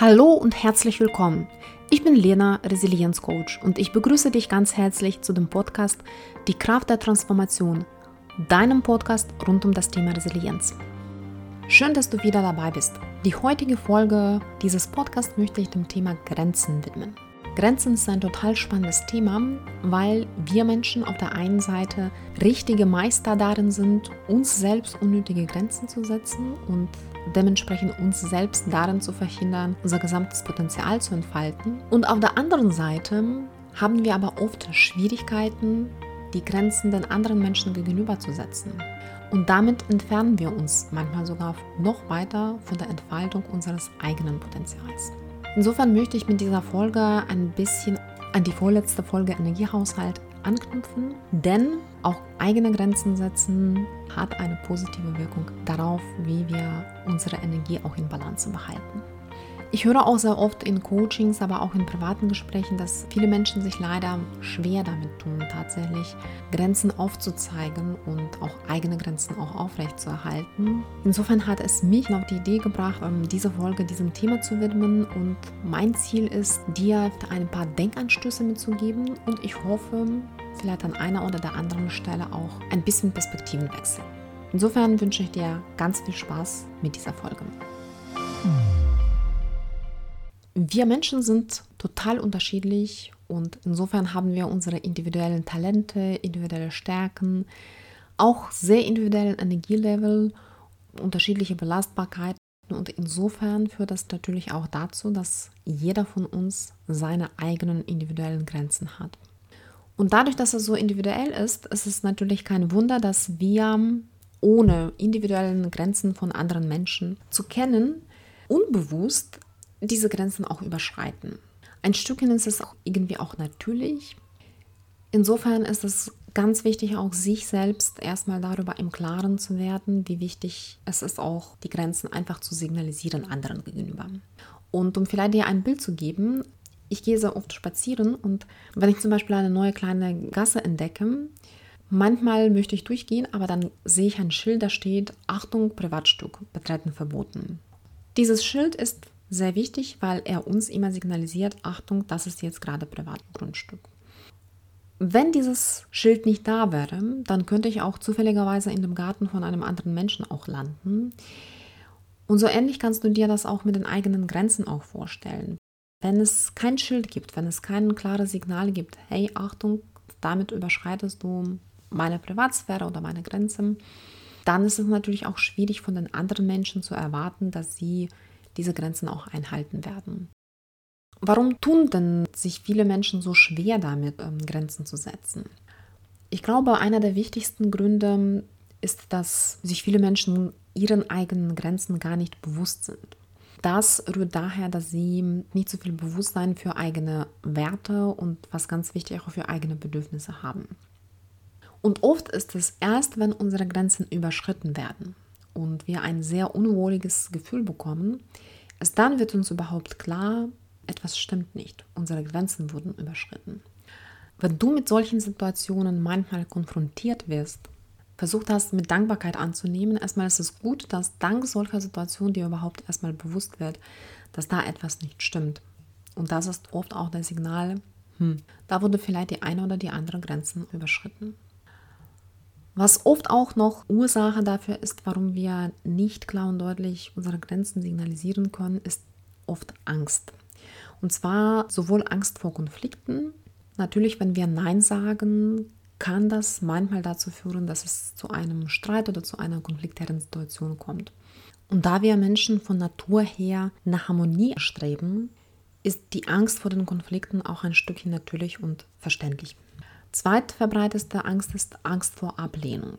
Hallo und herzlich willkommen. Ich bin Lena, Resilienzcoach und ich begrüße dich ganz herzlich zu dem Podcast Die Kraft der Transformation, deinem Podcast rund um das Thema Resilienz. Schön, dass du wieder dabei bist. Die heutige Folge dieses Podcasts möchte ich dem Thema Grenzen widmen. Grenzen ist ein total spannendes Thema, weil wir Menschen auf der einen Seite richtige Meister darin sind, uns selbst unnötige Grenzen zu setzen und dementsprechend uns selbst darin zu verhindern, unser gesamtes Potenzial zu entfalten. Und auf der anderen Seite haben wir aber oft Schwierigkeiten, die Grenzen den anderen Menschen gegenüberzusetzen. Und damit entfernen wir uns manchmal sogar noch weiter von der Entfaltung unseres eigenen Potenzials. Insofern möchte ich mit dieser Folge ein bisschen an die vorletzte Folge Energiehaushalt anknüpfen, denn auch eigene Grenzen setzen hat eine positive Wirkung darauf, wie wir unsere Energie auch in Balance behalten. Ich höre auch sehr oft in Coachings, aber auch in privaten Gesprächen, dass viele Menschen sich leider schwer damit tun, tatsächlich Grenzen aufzuzeigen und auch eigene Grenzen auch aufrechtzuerhalten. Insofern hat es mich auf die Idee gebracht, ähm, diese Folge diesem Thema zu widmen und mein Ziel ist, dir ein paar Denkanstöße mitzugeben und ich hoffe, vielleicht an einer oder der anderen Stelle auch ein bisschen Perspektivenwechsel. Insofern wünsche ich dir ganz viel Spaß mit dieser Folge. Wir Menschen sind total unterschiedlich und insofern haben wir unsere individuellen Talente, individuelle Stärken, auch sehr individuellen Energielevel, unterschiedliche Belastbarkeiten und insofern führt das natürlich auch dazu, dass jeder von uns seine eigenen individuellen Grenzen hat. Und dadurch, dass es so individuell ist, ist es natürlich kein Wunder, dass wir ohne individuellen Grenzen von anderen Menschen zu kennen, unbewusst diese Grenzen auch überschreiten. Ein Stückchen ist es auch irgendwie auch natürlich. Insofern ist es ganz wichtig, auch sich selbst erstmal darüber im Klaren zu werden, wie wichtig es ist, auch die Grenzen einfach zu signalisieren anderen gegenüber. Und um vielleicht dir ein Bild zu geben, ich gehe sehr oft spazieren und wenn ich zum Beispiel eine neue kleine Gasse entdecke, manchmal möchte ich durchgehen, aber dann sehe ich ein Schild, da steht Achtung, Privatstück, betreten verboten. Dieses Schild ist sehr wichtig, weil er uns immer signalisiert, Achtung, das ist jetzt gerade Privatgrundstück. Wenn dieses Schild nicht da wäre, dann könnte ich auch zufälligerweise in dem Garten von einem anderen Menschen auch landen. Und so ähnlich kannst du dir das auch mit den eigenen Grenzen auch vorstellen. Wenn es kein Schild gibt, wenn es kein klares Signal gibt, hey, Achtung, damit überschreitest du meine Privatsphäre oder meine Grenzen, dann ist es natürlich auch schwierig von den anderen Menschen zu erwarten, dass sie diese Grenzen auch einhalten werden. Warum tun denn sich viele Menschen so schwer damit, ähm, Grenzen zu setzen? Ich glaube, einer der wichtigsten Gründe ist, dass sich viele Menschen ihren eigenen Grenzen gar nicht bewusst sind. Das rührt daher, dass sie nicht so viel Bewusstsein für eigene Werte und was ganz wichtig auch für eigene Bedürfnisse haben. Und oft ist es erst, wenn unsere Grenzen überschritten werden, und wir ein sehr unwohliges Gefühl bekommen, erst dann wird uns überhaupt klar, etwas stimmt nicht. Unsere Grenzen wurden überschritten. Wenn du mit solchen Situationen manchmal konfrontiert wirst, versucht hast, mit Dankbarkeit anzunehmen, erstmal ist es gut, dass dank solcher Situationen dir überhaupt erstmal bewusst wird, dass da etwas nicht stimmt. Und das ist oft auch das Signal, hm, da wurde vielleicht die eine oder die andere Grenzen überschritten. Was oft auch noch Ursache dafür ist, warum wir nicht klar und deutlich unsere Grenzen signalisieren können, ist oft Angst. Und zwar sowohl Angst vor Konflikten. Natürlich, wenn wir Nein sagen, kann das manchmal dazu führen, dass es zu einem Streit oder zu einer konfliktären Situation kommt. Und da wir Menschen von Natur her nach Harmonie streben, ist die Angst vor den Konflikten auch ein Stückchen natürlich und verständlich. Zweitverbreiteste Angst ist Angst vor Ablehnung.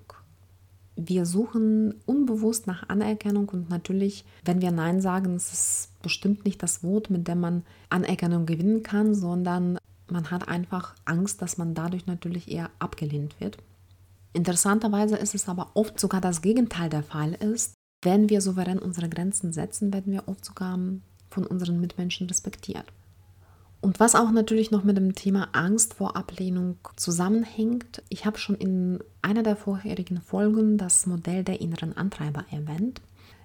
Wir suchen unbewusst nach Anerkennung und natürlich, wenn wir Nein sagen, ist es bestimmt nicht das Wort, mit dem man Anerkennung gewinnen kann, sondern man hat einfach Angst, dass man dadurch natürlich eher abgelehnt wird. Interessanterweise ist es aber oft sogar das Gegenteil der Fall ist. Wenn wir souverän unsere Grenzen setzen, werden wir oft sogar von unseren Mitmenschen respektiert. Und was auch natürlich noch mit dem Thema Angst vor Ablehnung zusammenhängt, ich habe schon in einer der vorherigen Folgen das Modell der inneren Antreiber erwähnt.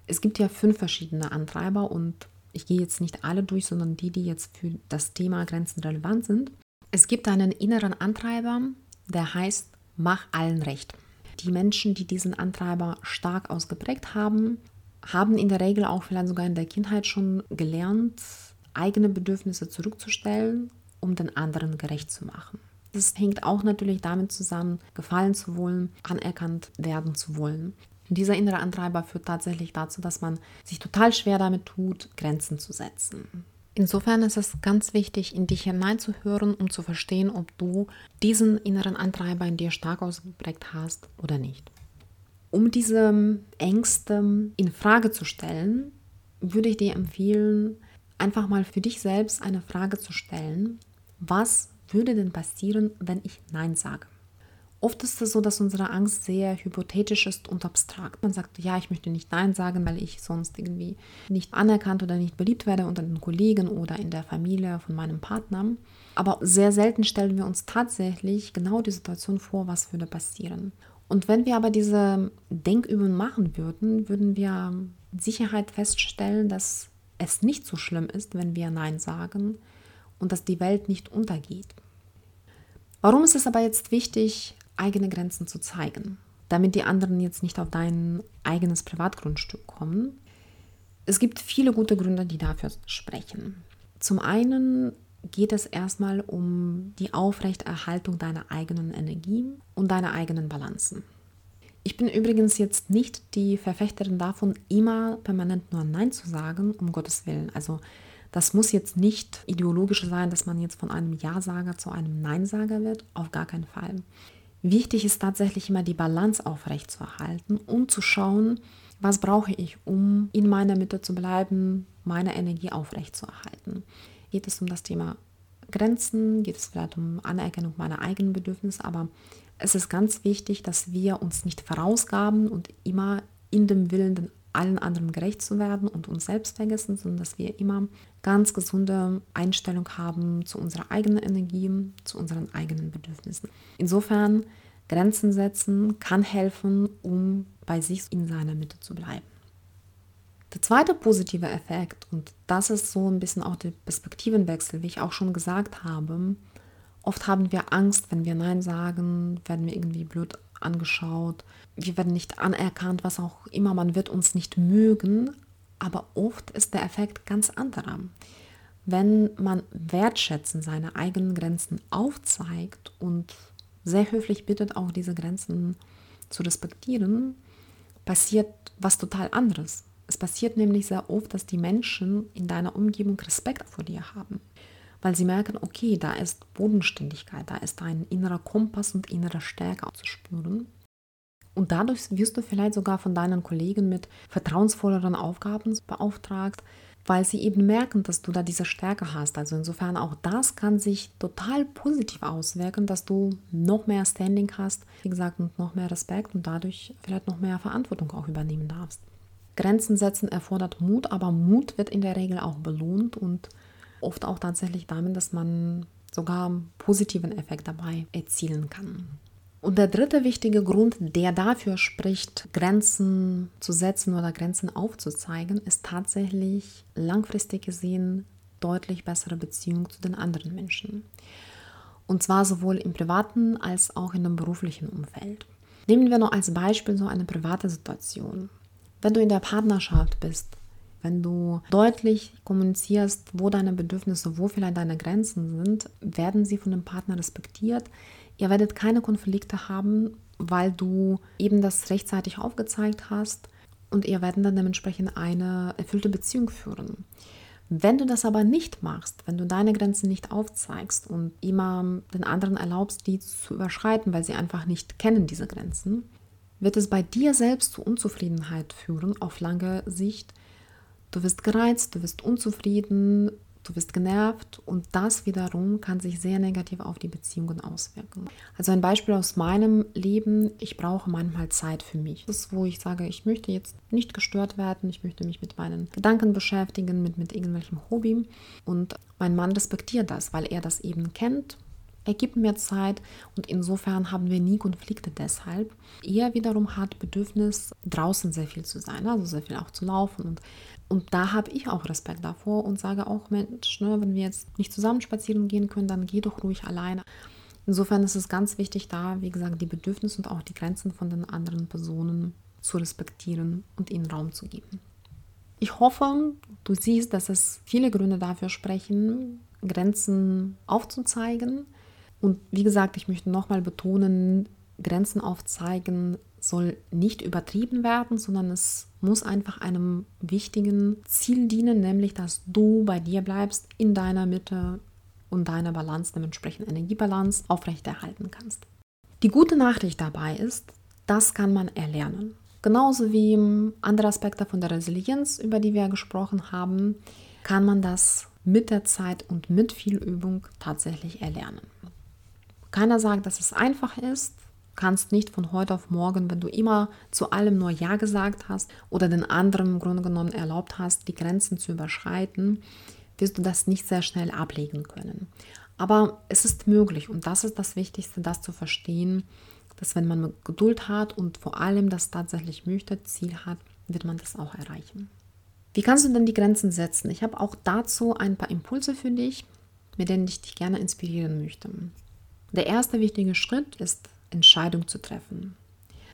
Es gibt ja fünf verschiedene Antreiber und Ich gehe jetzt nicht alle durch, sondern die, die jetzt für das Thema Grenzen relevant sind. Es gibt einen inneren Antreiber, der heißt, mach allen recht. Die Menschen, die diesen Antreiber stark ausgeprägt haben, haben in der Regel auch vielleicht sogar in der Kindheit schon gelernt, eigene Bedürfnisse zurückzustellen, um den anderen gerecht zu machen. Das hängt auch natürlich damit zusammen, gefallen zu wollen, anerkannt werden zu wollen. Dieser innere Antreiber führt tatsächlich dazu, dass man sich total schwer damit tut, Grenzen zu setzen. Insofern ist es ganz wichtig, in dich hineinzuhören, um zu verstehen, ob du diesen inneren Antreiber in dir stark ausgeprägt hast oder nicht. Um diese Ängste in Frage zu stellen, würde ich dir empfehlen, einfach mal für dich selbst eine Frage zu stellen. Was würde denn passieren, wenn ich Nein sage? Oft ist es so, dass unsere Angst sehr hypothetisch ist und abstrakt. Man sagt, ja, ich möchte nicht Nein sagen, weil ich sonst irgendwie nicht anerkannt oder nicht beliebt werde unter den Kollegen oder in der Familie von meinem Partner. Aber sehr selten stellen wir uns tatsächlich genau die Situation vor, was würde passieren. Und wenn wir aber diese Denkübung machen würden, würden wir mit Sicherheit feststellen, dass es nicht so schlimm ist, wenn wir Nein sagen und dass die Welt nicht untergeht. Warum ist es aber jetzt wichtig, eigene Grenzen zu zeigen, damit die anderen jetzt nicht auf dein eigenes Privatgrundstück kommen. Es gibt viele gute Gründe, die dafür sprechen. Zum einen geht es erstmal um die Aufrechterhaltung deiner eigenen Energie und deiner eigenen Balancen. Ich bin übrigens jetzt nicht die Verfechterin davon, immer permanent nur Nein zu sagen, um Gottes Willen. Also das muss jetzt nicht ideologisch sein, dass man jetzt von einem Ja-Sager zu einem Nein-Sager wird, auf gar keinen Fall. Wichtig ist tatsächlich immer die Balance aufrechtzuerhalten und zu schauen, was brauche ich, um in meiner Mitte zu bleiben, meine Energie aufrechtzuerhalten. Geht es um das Thema Grenzen, geht es vielleicht um Anerkennung meiner eigenen Bedürfnisse, aber es ist ganz wichtig, dass wir uns nicht verausgaben und immer in dem Willen den allen anderen gerecht zu werden und uns selbst vergessen, sondern dass wir immer ganz gesunde Einstellung haben zu unserer eigenen Energie, zu unseren eigenen Bedürfnissen. Insofern Grenzen setzen kann helfen, um bei sich in seiner Mitte zu bleiben. Der zweite positive Effekt, und das ist so ein bisschen auch der Perspektivenwechsel, wie ich auch schon gesagt habe, oft haben wir Angst, wenn wir Nein sagen, werden wir irgendwie blöd angeschaut, wir werden nicht anerkannt, was auch immer, man wird uns nicht mögen, aber oft ist der Effekt ganz anderer. Wenn man wertschätzen seine eigenen Grenzen aufzeigt und sehr höflich bittet, auch diese Grenzen zu respektieren, passiert was total anderes. Es passiert nämlich sehr oft, dass die Menschen in deiner Umgebung Respekt vor dir haben, weil sie merken, okay, da ist Bodenständigkeit, da ist ein innerer Kompass und innere Stärke zu spüren. Und dadurch wirst du vielleicht sogar von deinen Kollegen mit vertrauensvolleren Aufgaben beauftragt, weil sie eben merken, dass du da diese Stärke hast. Also insofern auch das kann sich total positiv auswirken, dass du noch mehr Standing hast, wie gesagt, und noch mehr Respekt und dadurch vielleicht noch mehr Verantwortung auch übernehmen darfst. Grenzen setzen erfordert Mut, aber Mut wird in der Regel auch belohnt und oft auch tatsächlich damit, dass man sogar positiven Effekt dabei erzielen kann. Und der dritte wichtige Grund, der dafür spricht, Grenzen zu setzen oder Grenzen aufzuzeigen, ist tatsächlich langfristig gesehen deutlich bessere Beziehung zu den anderen Menschen. Und zwar sowohl im privaten als auch in dem beruflichen Umfeld. Nehmen wir noch als Beispiel so eine private Situation. Wenn du in der Partnerschaft bist, wenn du deutlich kommunizierst, wo deine Bedürfnisse, wo vielleicht deine Grenzen sind, werden sie von dem Partner respektiert, Ihr werdet keine Konflikte haben, weil du eben das rechtzeitig aufgezeigt hast und ihr werdet dann dementsprechend eine erfüllte Beziehung führen. Wenn du das aber nicht machst, wenn du deine Grenzen nicht aufzeigst und immer den anderen erlaubst, die zu überschreiten, weil sie einfach nicht kennen, diese Grenzen, wird es bei dir selbst zu Unzufriedenheit führen auf lange Sicht. Du wirst gereizt, du wirst unzufrieden, du bist genervt und das wiederum kann sich sehr negativ auf die Beziehungen auswirken. Also ein Beispiel aus meinem Leben, ich brauche manchmal Zeit für mich. Das ist, wo ich sage, ich möchte jetzt nicht gestört werden, ich möchte mich mit meinen Gedanken beschäftigen, mit, mit irgendwelchem Hobby und mein Mann respektiert das, weil er das eben kennt er gibt mir Zeit und insofern haben wir nie Konflikte deshalb. Er wiederum hat Bedürfnis, draußen sehr viel zu sein, also sehr viel auch zu laufen und Und da habe ich auch Respekt davor und sage auch, Mensch, ne, wenn wir jetzt nicht zusammen spazieren gehen können, dann geh doch ruhig alleine. Insofern ist es ganz wichtig, da, wie gesagt, die Bedürfnisse und auch die Grenzen von den anderen Personen zu respektieren und ihnen Raum zu geben. Ich hoffe, du siehst, dass es viele Gründe dafür sprechen, Grenzen aufzuzeigen. Und wie gesagt, ich möchte nochmal betonen, Grenzen aufzeigen soll nicht übertrieben werden, sondern es muss einfach einem wichtigen Ziel dienen, nämlich dass du bei dir bleibst, in deiner Mitte und deiner Balance, dementsprechend Energiebalance, aufrechterhalten kannst. Die gute Nachricht dabei ist, das kann man erlernen. Genauso wie andere Aspekte von der Resilienz, über die wir gesprochen haben, kann man das mit der Zeit und mit viel Übung tatsächlich erlernen. Keiner sagt, dass es einfach ist, kannst nicht von heute auf morgen, wenn du immer zu allem nur Ja gesagt hast oder den anderen im Grunde genommen erlaubt hast, die Grenzen zu überschreiten, wirst du das nicht sehr schnell ablegen können. Aber es ist möglich und das ist das Wichtigste, das zu verstehen, dass wenn man Geduld hat und vor allem das tatsächlich möchte, Ziel hat, wird man das auch erreichen. Wie kannst du denn die Grenzen setzen? Ich habe auch dazu ein paar Impulse für dich, mit denen ich dich gerne inspirieren möchte. Der erste wichtige Schritt ist Entscheidung zu treffen.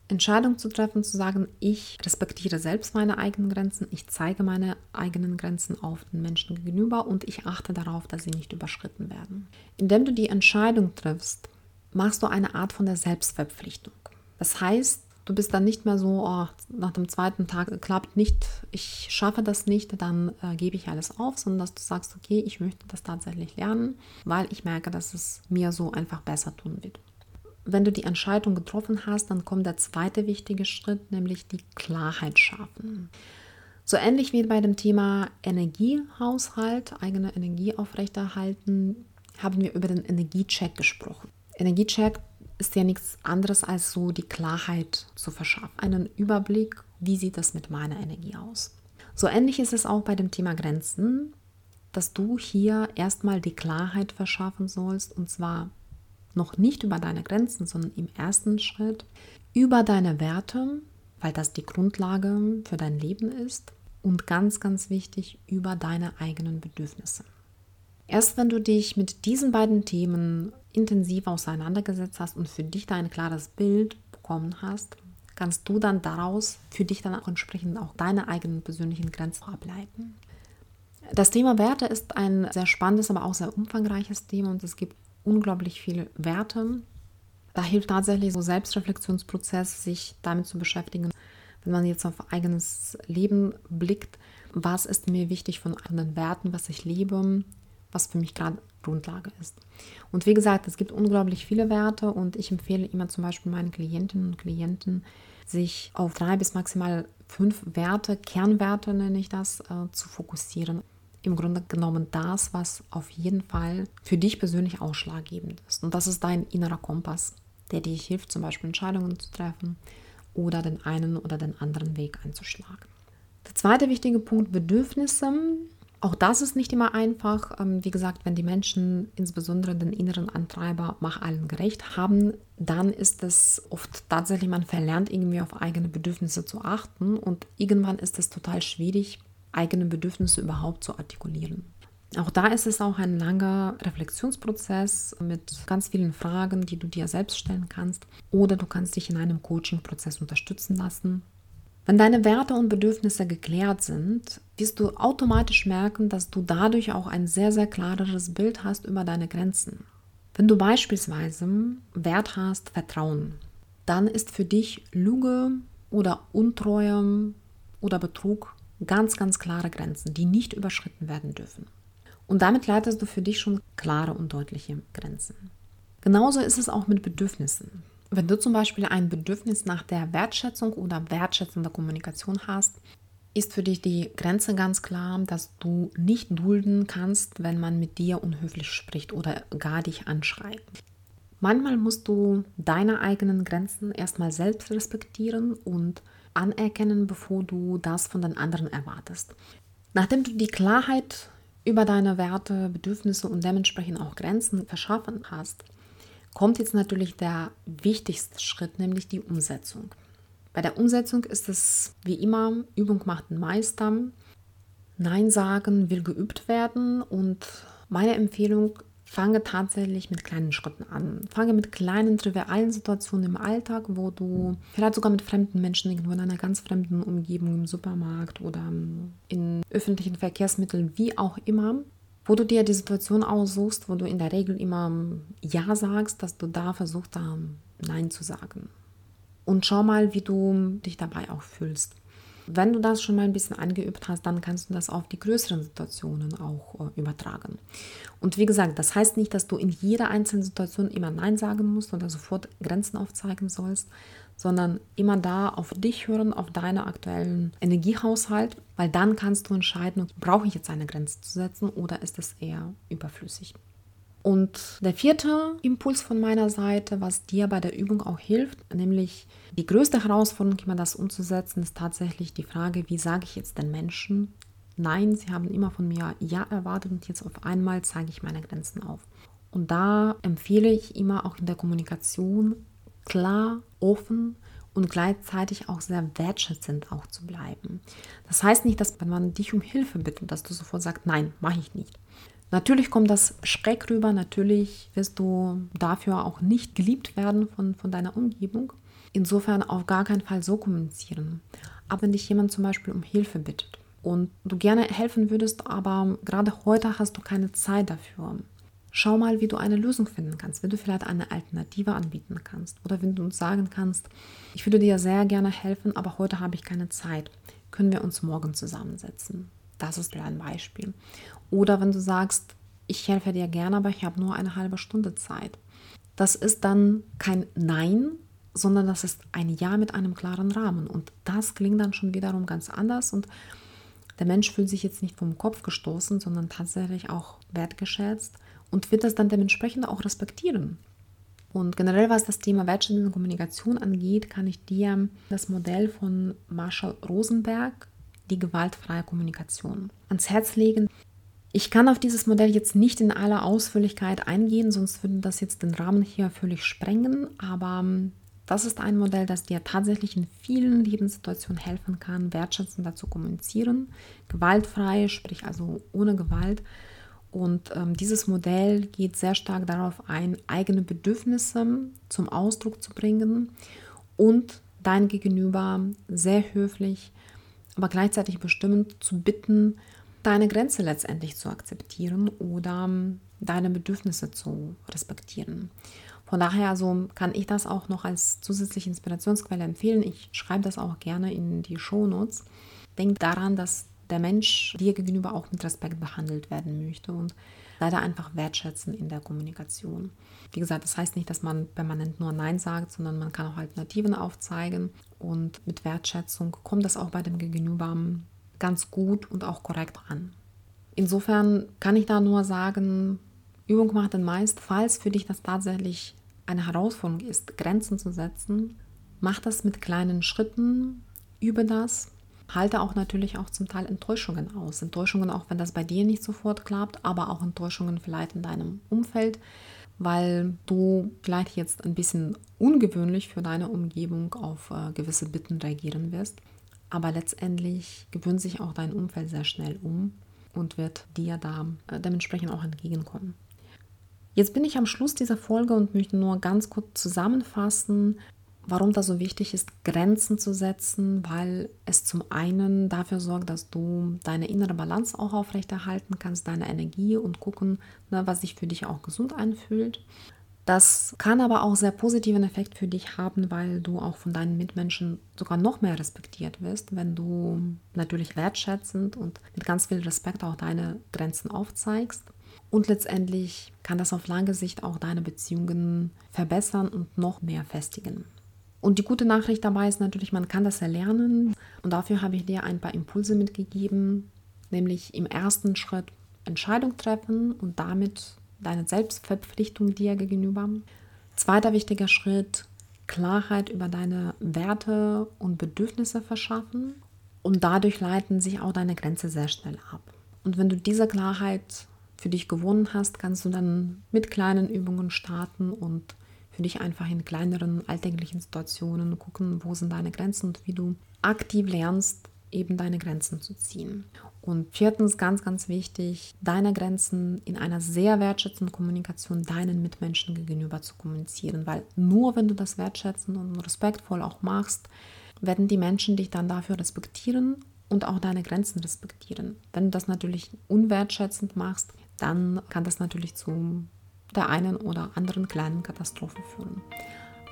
Entscheidung zu treffen, zu sagen, ich respektiere selbst meine eigenen Grenzen, ich zeige meine eigenen Grenzen auf den Menschen gegenüber und ich achte darauf, dass sie nicht überschritten werden. Indem du die Entscheidung triffst, machst du eine Art von der Selbstverpflichtung. Das heißt, du bist dann nicht mehr so, oh, nach dem zweiten Tag klappt nicht, ich schaffe das nicht, dann äh, gebe ich alles auf, sondern dass du sagst, okay, ich möchte das tatsächlich lernen, weil ich merke, dass es mir so einfach besser tun wird wenn du die Entscheidung getroffen hast, dann kommt der zweite wichtige Schritt, nämlich die Klarheit schaffen. So ähnlich wie bei dem Thema Energiehaushalt, eigene Energie aufrechterhalten, haben wir über den Energiecheck gesprochen. Energiecheck ist ja nichts anderes als so die Klarheit zu verschaffen, einen Überblick, wie sieht das mit meiner Energie aus. So ähnlich ist es auch bei dem Thema Grenzen, dass du hier erstmal die Klarheit verschaffen sollst und zwar noch nicht über deine Grenzen, sondern im ersten Schritt über deine Werte, weil das die Grundlage für dein Leben ist und ganz, ganz wichtig über deine eigenen Bedürfnisse. Erst wenn du dich mit diesen beiden Themen intensiv auseinandergesetzt hast und für dich da ein klares Bild bekommen hast, kannst du dann daraus für dich dann auch entsprechend auch deine eigenen persönlichen Grenzen ableiten. Das Thema Werte ist ein sehr spannendes, aber auch sehr umfangreiches Thema und es gibt unglaublich viele Werte. Da hilft tatsächlich so Selbstreflexionsprozess, sich damit zu beschäftigen, wenn man jetzt auf eigenes Leben blickt, was ist mir wichtig von anderen Werten, was ich lebe, was für mich gerade Grundlage ist. Und wie gesagt, es gibt unglaublich viele Werte und ich empfehle immer zum Beispiel meinen Klientinnen und Klienten, sich auf drei bis maximal fünf Werte, Kernwerte nenne ich das, äh, zu fokussieren im Grunde genommen das, was auf jeden Fall für dich persönlich ausschlaggebend ist. Und das ist dein innerer Kompass, der dir hilft, zum Beispiel Entscheidungen zu treffen oder den einen oder den anderen Weg einzuschlagen. Der zweite wichtige Punkt, Bedürfnisse. Auch das ist nicht immer einfach. Ähm, wie gesagt, wenn die Menschen insbesondere den inneren Antreiber mach allen gerecht haben, dann ist es oft tatsächlich, man verlernt irgendwie auf eigene Bedürfnisse zu achten und irgendwann ist es total schwierig, eigene Bedürfnisse überhaupt zu artikulieren. Auch da ist es auch ein langer Reflexionsprozess mit ganz vielen Fragen, die du dir selbst stellen kannst. Oder du kannst dich in einem Coaching-Prozess unterstützen lassen. Wenn deine Werte und Bedürfnisse geklärt sind, wirst du automatisch merken, dass du dadurch auch ein sehr, sehr klareres Bild hast über deine Grenzen. Wenn du beispielsweise Wert hast, Vertrauen, dann ist für dich Lüge oder Untreue oder Betrug Ganz, ganz klare Grenzen, die nicht überschritten werden dürfen. Und damit leitest du für dich schon klare und deutliche Grenzen. Genauso ist es auch mit Bedürfnissen. Wenn du zum Beispiel ein Bedürfnis nach der Wertschätzung oder wertschätzender Kommunikation hast, ist für dich die Grenze ganz klar, dass du nicht dulden kannst, wenn man mit dir unhöflich spricht oder gar dich anschreit. Manchmal musst du deine eigenen Grenzen erstmal selbst respektieren und anerkennen, bevor du das von den anderen erwartest. Nachdem du die Klarheit über deine Werte, Bedürfnisse und dementsprechend auch Grenzen verschaffen hast, kommt jetzt natürlich der wichtigste Schritt, nämlich die Umsetzung. Bei der Umsetzung ist es wie immer, Übung macht den Meister. Nein sagen will geübt werden und meine Empfehlung, fange tatsächlich mit kleinen Schritten an. Fange mit kleinen, trivialen Situationen im Alltag, wo du vielleicht sogar mit fremden Menschen irgendwo in einer ganz fremden Umgebung im Supermarkt oder in öffentlichen Verkehrsmitteln, wie auch immer, wo du dir die Situation aussuchst, wo du in der Regel immer Ja sagst, dass du da versuchst, da Nein zu sagen. Und schau mal, wie du dich dabei auch fühlst. Wenn du das schon mal ein bisschen eingeübt hast, dann kannst du das auf die größeren Situationen auch äh, übertragen. Und wie gesagt, das heißt nicht, dass du in jeder einzelnen Situation immer Nein sagen musst oder sofort Grenzen aufzeigen sollst, sondern immer da auf dich hören, auf deinen aktuellen Energiehaushalt, weil dann kannst du entscheiden, brauche ich jetzt eine Grenze zu setzen oder ist es eher überflüssig. Und der vierte Impuls von meiner Seite, was dir bei der Übung auch hilft, nämlich die größte Herausforderung, immer das umzusetzen, ist tatsächlich die Frage, wie sage ich jetzt den Menschen, nein, sie haben immer von mir Ja erwartet und jetzt auf einmal zeige ich meine Grenzen auf. Und da empfehle ich immer auch in der Kommunikation klar, offen und gleichzeitig auch sehr wertschätzend auch zu bleiben. Das heißt nicht, dass wenn man dich um Hilfe bittet, dass du sofort sagst, nein, mache ich nicht. Natürlich kommt das schräg rüber, natürlich wirst du dafür auch nicht geliebt werden von, von deiner Umgebung. Insofern auf gar keinen Fall so kommunizieren. Aber wenn dich jemand zum Beispiel um Hilfe bittet und du gerne helfen würdest, aber gerade heute hast du keine Zeit dafür, schau mal, wie du eine Lösung finden kannst, wenn du vielleicht eine Alternative anbieten kannst oder wenn du uns sagen kannst, ich würde dir sehr gerne helfen, aber heute habe ich keine Zeit. Können wir uns morgen zusammensetzen? Das ist ein Beispiel. Oder wenn du sagst, ich helfe dir gerne, aber ich habe nur eine halbe Stunde Zeit. Das ist dann kein Nein, sondern das ist ein Ja mit einem klaren Rahmen. Und das klingt dann schon wiederum ganz anders. Und der Mensch fühlt sich jetzt nicht vom Kopf gestoßen, sondern tatsächlich auch wertgeschätzt und wird das dann dementsprechend auch respektieren. Und generell, was das Thema wertschätzende Kommunikation angeht, kann ich dir das Modell von Marshall Rosenberg die gewaltfreie Kommunikation ans Herz legen. Ich kann auf dieses Modell jetzt nicht in aller Ausführlichkeit eingehen, sonst würde das jetzt den Rahmen hier völlig sprengen, aber ähm, das ist ein Modell, das dir tatsächlich in vielen Lebenssituationen helfen kann, wertschätzender zu kommunizieren, gewaltfrei, sprich also ohne Gewalt. Und ähm, dieses Modell geht sehr stark darauf ein, eigene Bedürfnisse zum Ausdruck zu bringen und dein Gegenüber sehr höflich aber gleichzeitig bestimmend zu bitten, deine Grenze letztendlich zu akzeptieren oder ähm, deine Bedürfnisse zu respektieren. Von daher also kann ich das auch noch als zusätzliche Inspirationsquelle empfehlen. Ich schreibe das auch gerne in die Shownotes. Denk daran, dass der Mensch dir gegenüber auch mit Respekt behandelt werden möchte und leider einfach wertschätzen in der Kommunikation. Wie gesagt, das heißt nicht, dass man permanent nur Nein sagt, sondern man kann auch Alternativen aufzeigen und mit Wertschätzung kommt das auch bei dem Gegenüber ganz gut und auch korrekt an. Insofern kann ich da nur sagen, Übung macht den meist. Falls für dich das tatsächlich eine Herausforderung ist, Grenzen zu setzen, mach das mit kleinen Schritten, übe das halte auch natürlich auch zum Teil Enttäuschungen aus. Enttäuschungen auch, wenn das bei dir nicht sofort klappt, aber auch Enttäuschungen vielleicht in deinem Umfeld, weil du vielleicht jetzt ein bisschen ungewöhnlich für deine Umgebung auf äh, gewisse Bitten reagieren wirst. Aber letztendlich gewöhnt sich auch dein Umfeld sehr schnell um und wird dir da äh, dementsprechend auch entgegenkommen. Jetzt bin ich am Schluss dieser Folge und möchte nur ganz kurz zusammenfassen, warum das so wichtig ist, Grenzen zu setzen, weil es zum einen dafür sorgt, dass du deine innere Balance auch aufrechterhalten kannst, deine Energie und gucken, ne, was sich für dich auch gesund anfühlt. Das kann aber auch sehr positiven Effekt für dich haben, weil du auch von deinen Mitmenschen sogar noch mehr respektiert wirst, wenn du natürlich wertschätzend und mit ganz viel Respekt auch deine Grenzen aufzeigst. Und letztendlich kann das auf lange Sicht auch deine Beziehungen verbessern und noch mehr festigen. Und die gute Nachricht dabei ist natürlich, man kann das erlernen. Und dafür habe ich dir ein paar Impulse mitgegeben, nämlich im ersten Schritt Entscheidung treffen und damit deine Selbstverpflichtung dir gegenüber. Zweiter wichtiger Schritt, Klarheit über deine Werte und Bedürfnisse verschaffen. Und dadurch leiten sich auch deine Grenzen sehr schnell ab. Und wenn du diese Klarheit für dich gewonnen hast, kannst du dann mit kleinen Übungen starten und für dich einfach in kleineren alltäglichen Situationen gucken, wo sind deine Grenzen und wie du aktiv lernst, eben deine Grenzen zu ziehen. Und viertens, ganz, ganz wichtig, deine Grenzen in einer sehr wertschätzenden Kommunikation deinen Mitmenschen gegenüber zu kommunizieren, weil nur wenn du das wertschätzend und respektvoll auch machst, werden die Menschen dich dann dafür respektieren und auch deine Grenzen respektieren. Wenn du das natürlich unwertschätzend machst, dann kann das natürlich zu der einen oder anderen kleinen Katastrophe führen.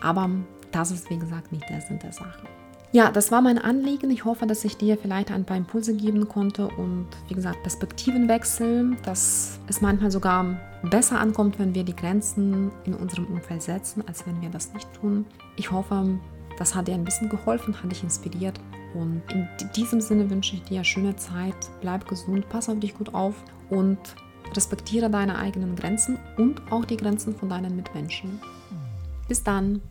Aber das ist, wie gesagt, nicht der Sinn der Sache. Ja, das war mein Anliegen. Ich hoffe, dass ich dir vielleicht ein paar Impulse geben konnte und wie gesagt, Perspektivenwechsel, dass es manchmal sogar besser ankommt, wenn wir die Grenzen in unserem Umfeld setzen, als wenn wir das nicht tun. Ich hoffe, das hat dir ein bisschen geholfen, hat dich inspiriert. Und in diesem Sinne wünsche ich dir schöne Zeit. Bleib gesund, pass auf dich gut auf und respektiere deine eigenen Grenzen und auch die Grenzen von deinen Mitmenschen. Bis dann!